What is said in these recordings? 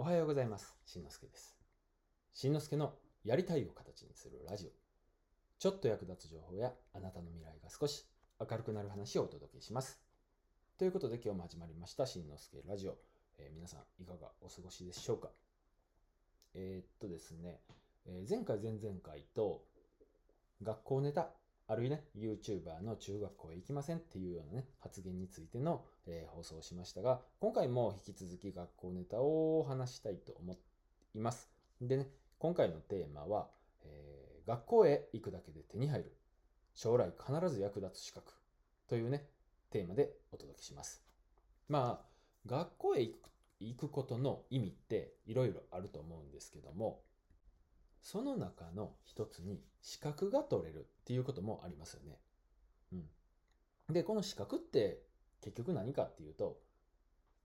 おはようございます。しんのすけです。しんのすけのやりたいを形にするラジオ。ちょっと役立つ情報やあなたの未来が少し明るくなる話をお届けします。ということで今日も始まりましたしんのすけラジオ。えー皆さんいかがお過ごしでしょうか？えーっとですね、えー前回前々回と学校ネタあるいはね YouTuber の中学校へ行きませんっていうようなね発言についての、えー放送をしましたが今回も引き続き学校ネタを話したいと思います。でね今回のテーマは、えー学校へ行くだけで手に入る。将来必ず役立つ資格。というねテーマでお届けします。まあ学校へ行く行くことの意味っていろいろあると思うんですけどもその中の一つに資格が取れるっていうこともありますよね。うん。で、この資格って結局何かっていうと、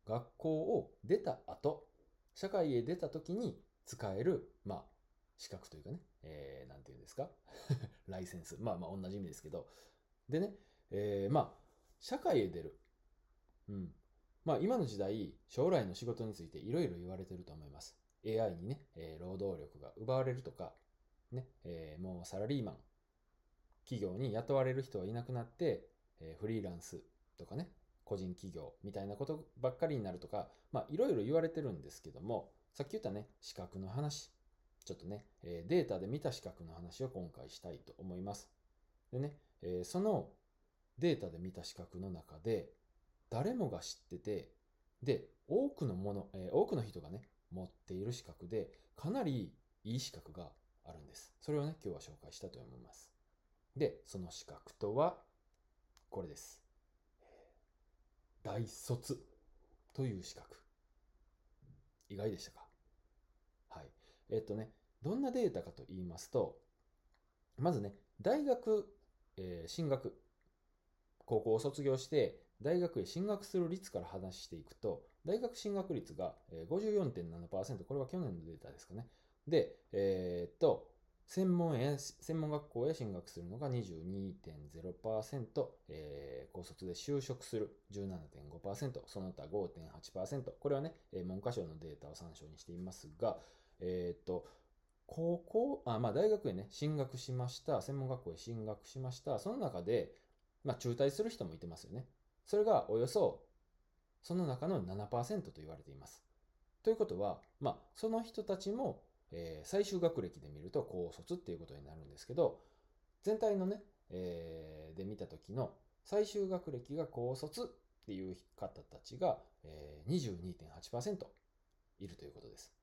学校を出た後、社会へ出た時に使える、まあ、資格というかね、えー、なんていうんですか？ライセンス。まあまあ同じ意味ですけど。でね、えー、まあ、社会へ出る。うん。まあ今の時代、将来の仕事についていろいろ言われてると思います。AI にね、え労働力が奪われるとか、ね、えもうサラリーマン、企業に雇われる人はいなくなって、えフリーランスとかね、個人企業みたいなことばっかりになるとか、まあいろいろ言われてるんですけども、さっき言ったね、資格の話、ちょっとね、えデータで見た資格の話を今回したいと思います。でね、えそのデータで見た資格の中で、誰もが知ってて、で、多くのもの、え多くの人がね、持っている資格で、かなりいい資格があるんです。それをね、今日は紹介したと思います。で、その資格とは、これです。大卒という資格。意外でしたか？はい。えっとね、どんなデータかと言いますと、まずね、大学、えー進学、高校を卒業して、大学へ進学する率から話していくと、大学進学率が54.7%、これは去年のデータですかね。で、えーっと、専門へ、専門学校へ進学するのが22.0%、えー高卒で就職する。17.5%、その他5.8%、これはね、文科省のデータを参照にしていますが、えーっと、高校、あ、まあ大学へね、進学しました、専門学校へ進学しました、その中で、まあ中退する人もいてますよね。それがおよそ、その中の7%と言われています。ということは、まあその人たちも、えー最終学歴で見ると高卒っていうことになるんですけど、全体のね、えーで見た時の最終学歴が高卒っていう方たちが、えー22.8%いるということです。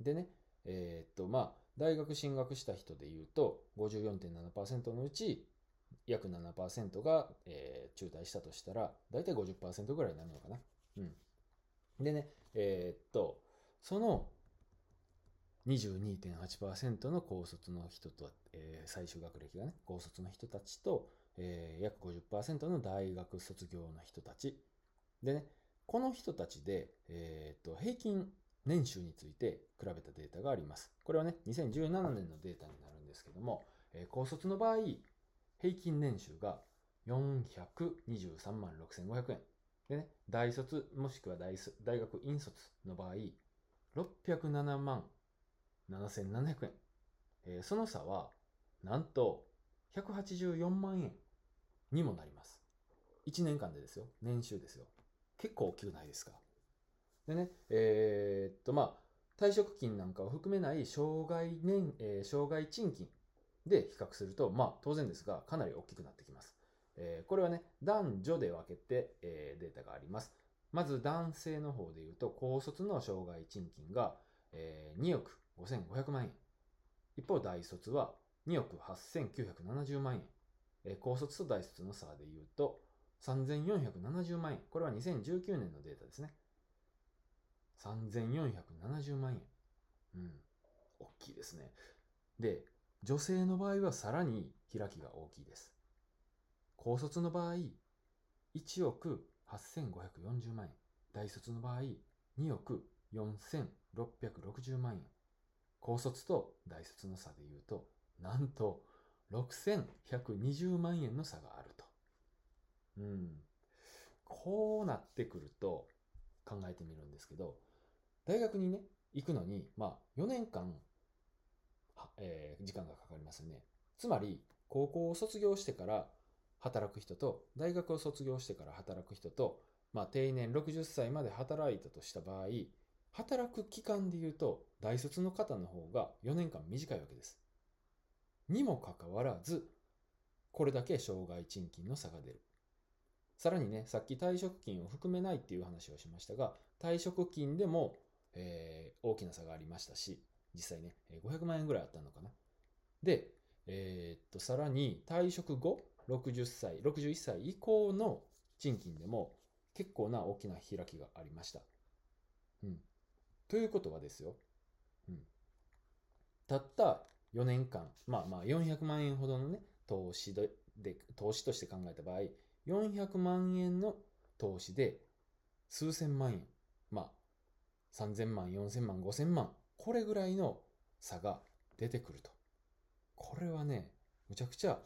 でね、えーっと、まあ、大学進学した人で言うと、54.7%のうち、約7%が、えー中退したとしたら、だいたい50%ぐらいになるのかな。うん。でね、えーっと、その22.8%の高卒の人と、えー最終学歴がね、高卒の人たちと、えー約50%の大学卒業の人たち。でね、この人たちで、えーっと、平均年収について比べたデータがあります。これはね、2017年のデータになるんですけども、えー高卒の場合、平均年収が423万6500円。でね、大卒もしくは大大学院卒の場合、607万7700円。えーその差は、なんと184万円にもなります。1年間でですよ。年収ですよ。結構大きくないですか。でね、えーっと、まあ、退職金なんかを含めない障害年、えー障害賃金で比較すると、まあ、当然ですが、かなり大きくなってきます。えーこれはね、男女で分けて、えーデータがあります。まず男性の方で言うと、高卒の障害賃金が、えー2億5500万円。一方、大卒は2億8970万円。えー高卒と大卒の差で言うと、3470万円。これは2019年のデータですね。3470万円。うん。大きいですね。で、女性の場合はさらに開きが大きいです。高卒の場合、1億8540万円。大卒の場合、2億4660万円。高卒と大卒の差で言うと、なんと6120万円の差があると。うん。こうなってくると考えてみるんですけど、大学にね、行くのに、まあ、4年間、えー、時間がかかりますよね。つまり、高校を卒業してから働く人と、大学を卒業してから働く人と、まあ、定年60歳まで働いたとした場合、働く期間で言うと、大卒の方の方が4年間短いわけです。にもかかわらず、これだけ障害賃金の差が出る。さらにね、さっき退職金を含めないっていう話をしましたが、退職金でも、えー、大きな差がありましたし、実際ね、500万円ぐらいあったのかな。で、えー、っと、さらに退職後、60歳、61歳以降の賃金でも結構な大きな開きがありました。うん。ということはですよ。うん。たった4年間、まあまあ400万円ほどのね、投資で、で投資として考えた場合、400万円の投資で数千万円、まあ3000万、4000万、5000万、これぐらいの差が出てくると。これはね、むちゃくちゃ、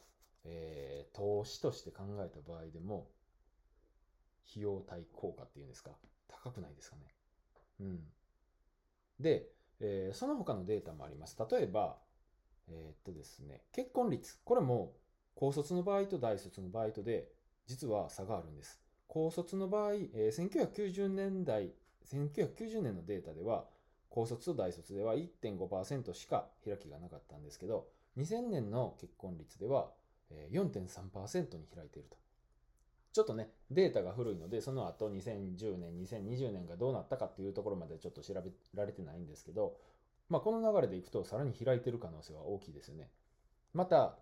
えー、投資として考えた場合でも、費用対効果っていうんですか、高くないですかね？うん。で、えー、その他のデータもあります。例えば、えー、っとですね、結婚率。これも、高卒の場合と大卒の場合とで、実は差があるんです。高卒の場合、えー、1990年代、1990年のデータでは、高卒と大卒では1.5%しか開きがなかったんですけど、2000年の結婚率では4.3%に開いていると。ちょっとね、データが古いので、その後2010年、2020年がどうなったかっていうところまでちょっと調べられてないんですけど、まあ、この流れでいくとさらに開いてる可能性は大きいですよね。また、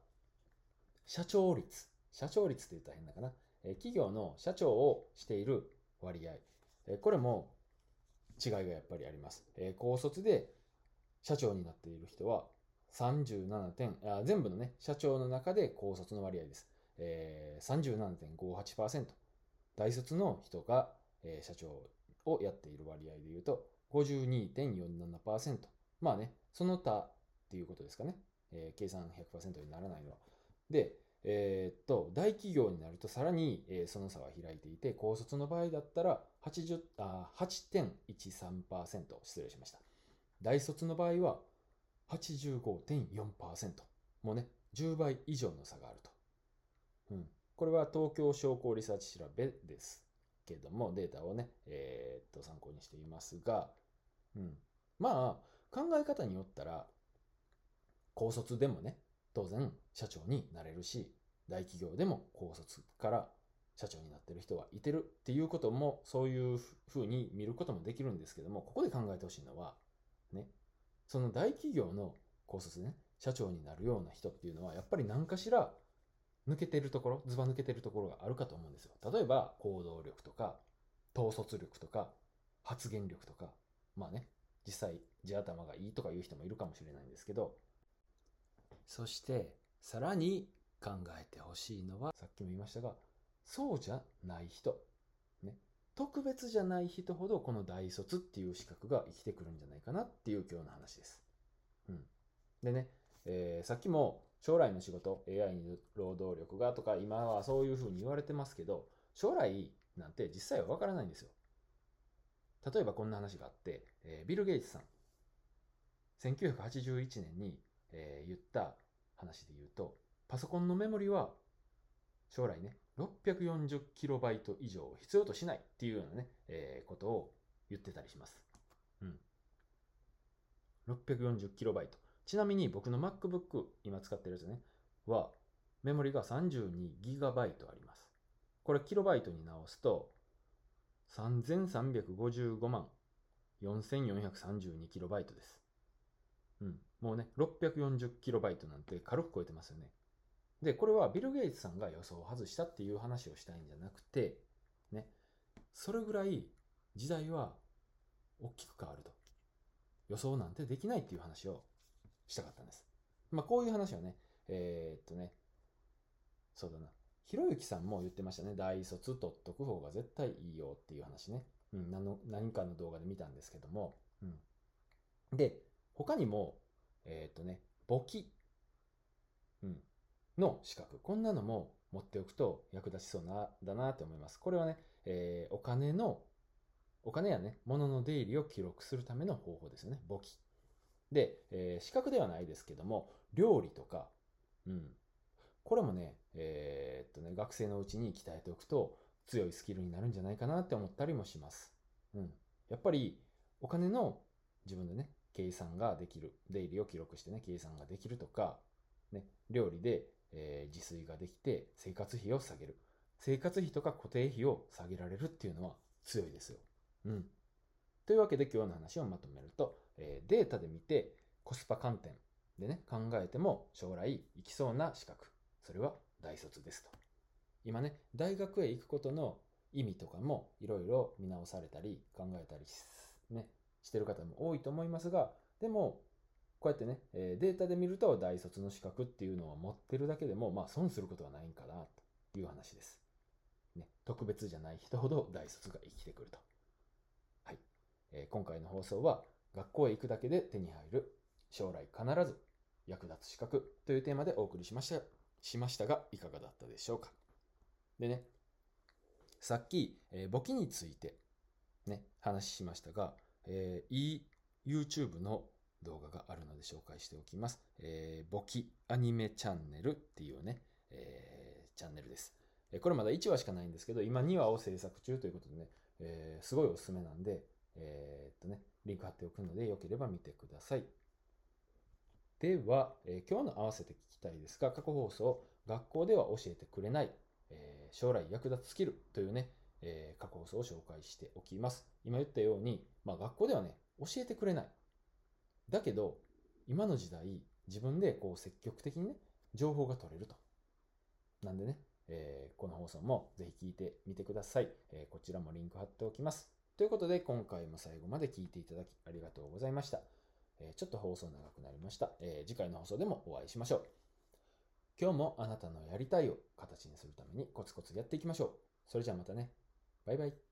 社長率。社長率って言ったら変だかな。企業の社長をしている割合。これも違いがやっぱりあります。高卒で社長になっている人は37点あ、全部のね、社長の中で高卒の割合です。えー、37.58%。大卒の人が、えー、社長をやっている割合で言うと52.47%。まあね、その他っていうことですかね。えー、計算100%にならないのは。で、えー、っと、大企業になるとさらに、えー、その差は開いていて、高卒の場合だったら80あ8.13%、失礼しました。大卒の場合は85.4%。もうね、10倍以上の差があると。うん。これは東京商工リサーチ調べですけども、データをね、えー、っと、参考にしていますが、うん。まあ、考え方によったら、高卒でもね、当然社長になれるし、大企業でも高卒から社長になってる人はいてるっていうことも、そういうふうに見ることもできるんですけども、ここで考えてほしいのは、ね、その大企業の高卒ね、社長になるような人っていうのは、やっぱり何かしら抜けてるところ、ずば抜けてるところがあるかと思うんですよ。例えば、行動力とか、統率力とか、発言力とか、まあね、実際、地頭がいいとか言う人もいるかもしれないんですけど、そして、さらに考えてほしいのは、さっきも言いましたが、そうじゃない人。ね。特別じゃない人ほど、この大卒っていう資格が生きてくるんじゃないかなっていう今日の話です。うん。でね、えー、さっきも将来の仕事、AI に労働力がとか、今はそういうふうに言われてますけど、将来なんて実際はわからないんですよ。例えばこんな話があって、えー、ビル・ゲイツさん、1981年に、えー、言った話で言うと、パソコンのメモリは将来ね、640キロバイト以上必要としないっていうようなね、えー、ことを言ってたりします。うん。640キロバイト。ちなみに僕の MacBook、今使ってるやつね、は、メモリが 32GB あります。これキロバイトに直すと、3355万 4432KB です。うん。もうね、640KB なんて軽く超えてますよね。で、これはビル・ゲイツさんが予想を外したっていう話をしたいんじゃなくて、ね、それぐらい時代は大きく変わると。予想なんてできないっていう話をしたかったんです。まあ、こういう話をね、えー、っとね、そうだな。ひろゆきさんも言ってましたね。大卒取っとく方が絶対いいよっていう話ね。うん、何の何かの動画で見たんですけども。うん。で、他にも、えー、っとね、簿記、うん、の資格。こんなのも持っておくと役立ちそうな、だなって思います。これはね、えー、お金のお金やね、物の出入りを記録するための方法ですよね。簿記。で、えー資格ではないですけども、料理とか、うん。これもね、えーっとね、学生のうちに鍛えておくと強いスキルになるんじゃないかなって思ったりもします。うん。やっぱり、お金の自分でね、計算ができる。出入りを記録してね、計算ができるとか、ね、料理で、えー自炊ができて生活費を下げる。生活費とか固定費を下げられるっていうのは強いですよ。うん。というわけで今日の話をまとめると、えーデータで見てコスパ観点でね、考えても将来行きそうな資格。それは大卒ですと。今ね、大学へ行くことの意味とかもいろいろ見直されたり考えたりし,、ね、してる方も多いと思いますが、でも、こうやってね、えデータで見ると大卒の資格っていうのを持ってるだけでも、まあ損することはないんかなという話です。ね、特別じゃない人ほど大卒が生きてくると。はい。えー今回の放送は、学校へ行くだけで手に入る、将来必ず役立つ資格というテーマでお送りしました、しましたが、いかがだったでしょうか。でね、さっき、えー簿記について、ね、話しましたが、えーいい YouTube の動画があるので紹介しておきます。えー簿記アニメチャンネルっていうね、えーチャンネルです。これまだ1話しかないんですけど、今2話を制作中ということでね、えーすごいおすすめなんで、えーっとね、リンク貼っておくので、よければ見てください。では、えー今日の合わせて聞きたいですが、過去放送、学校では教えてくれない、えー将来役立つスキルというね、え過去放送を紹介しておきます。今言ったように、まあ学校ではね、教えてくれない。だけど、今の時代、自分でこう積極的にね、情報が取れると。なんでね、えーこの放送もぜひ聞いてみてください、えーこちらもリンク貼っておきます。ということで、今回も最後まで聞いていただきありがとうございました。えーちょっと放送長くなりました、え次回の放送でもお会いしましょう。今日もあなたのやりたいを形にするためにコツコツやっていきましょう。それじゃあまたね。バイバイ。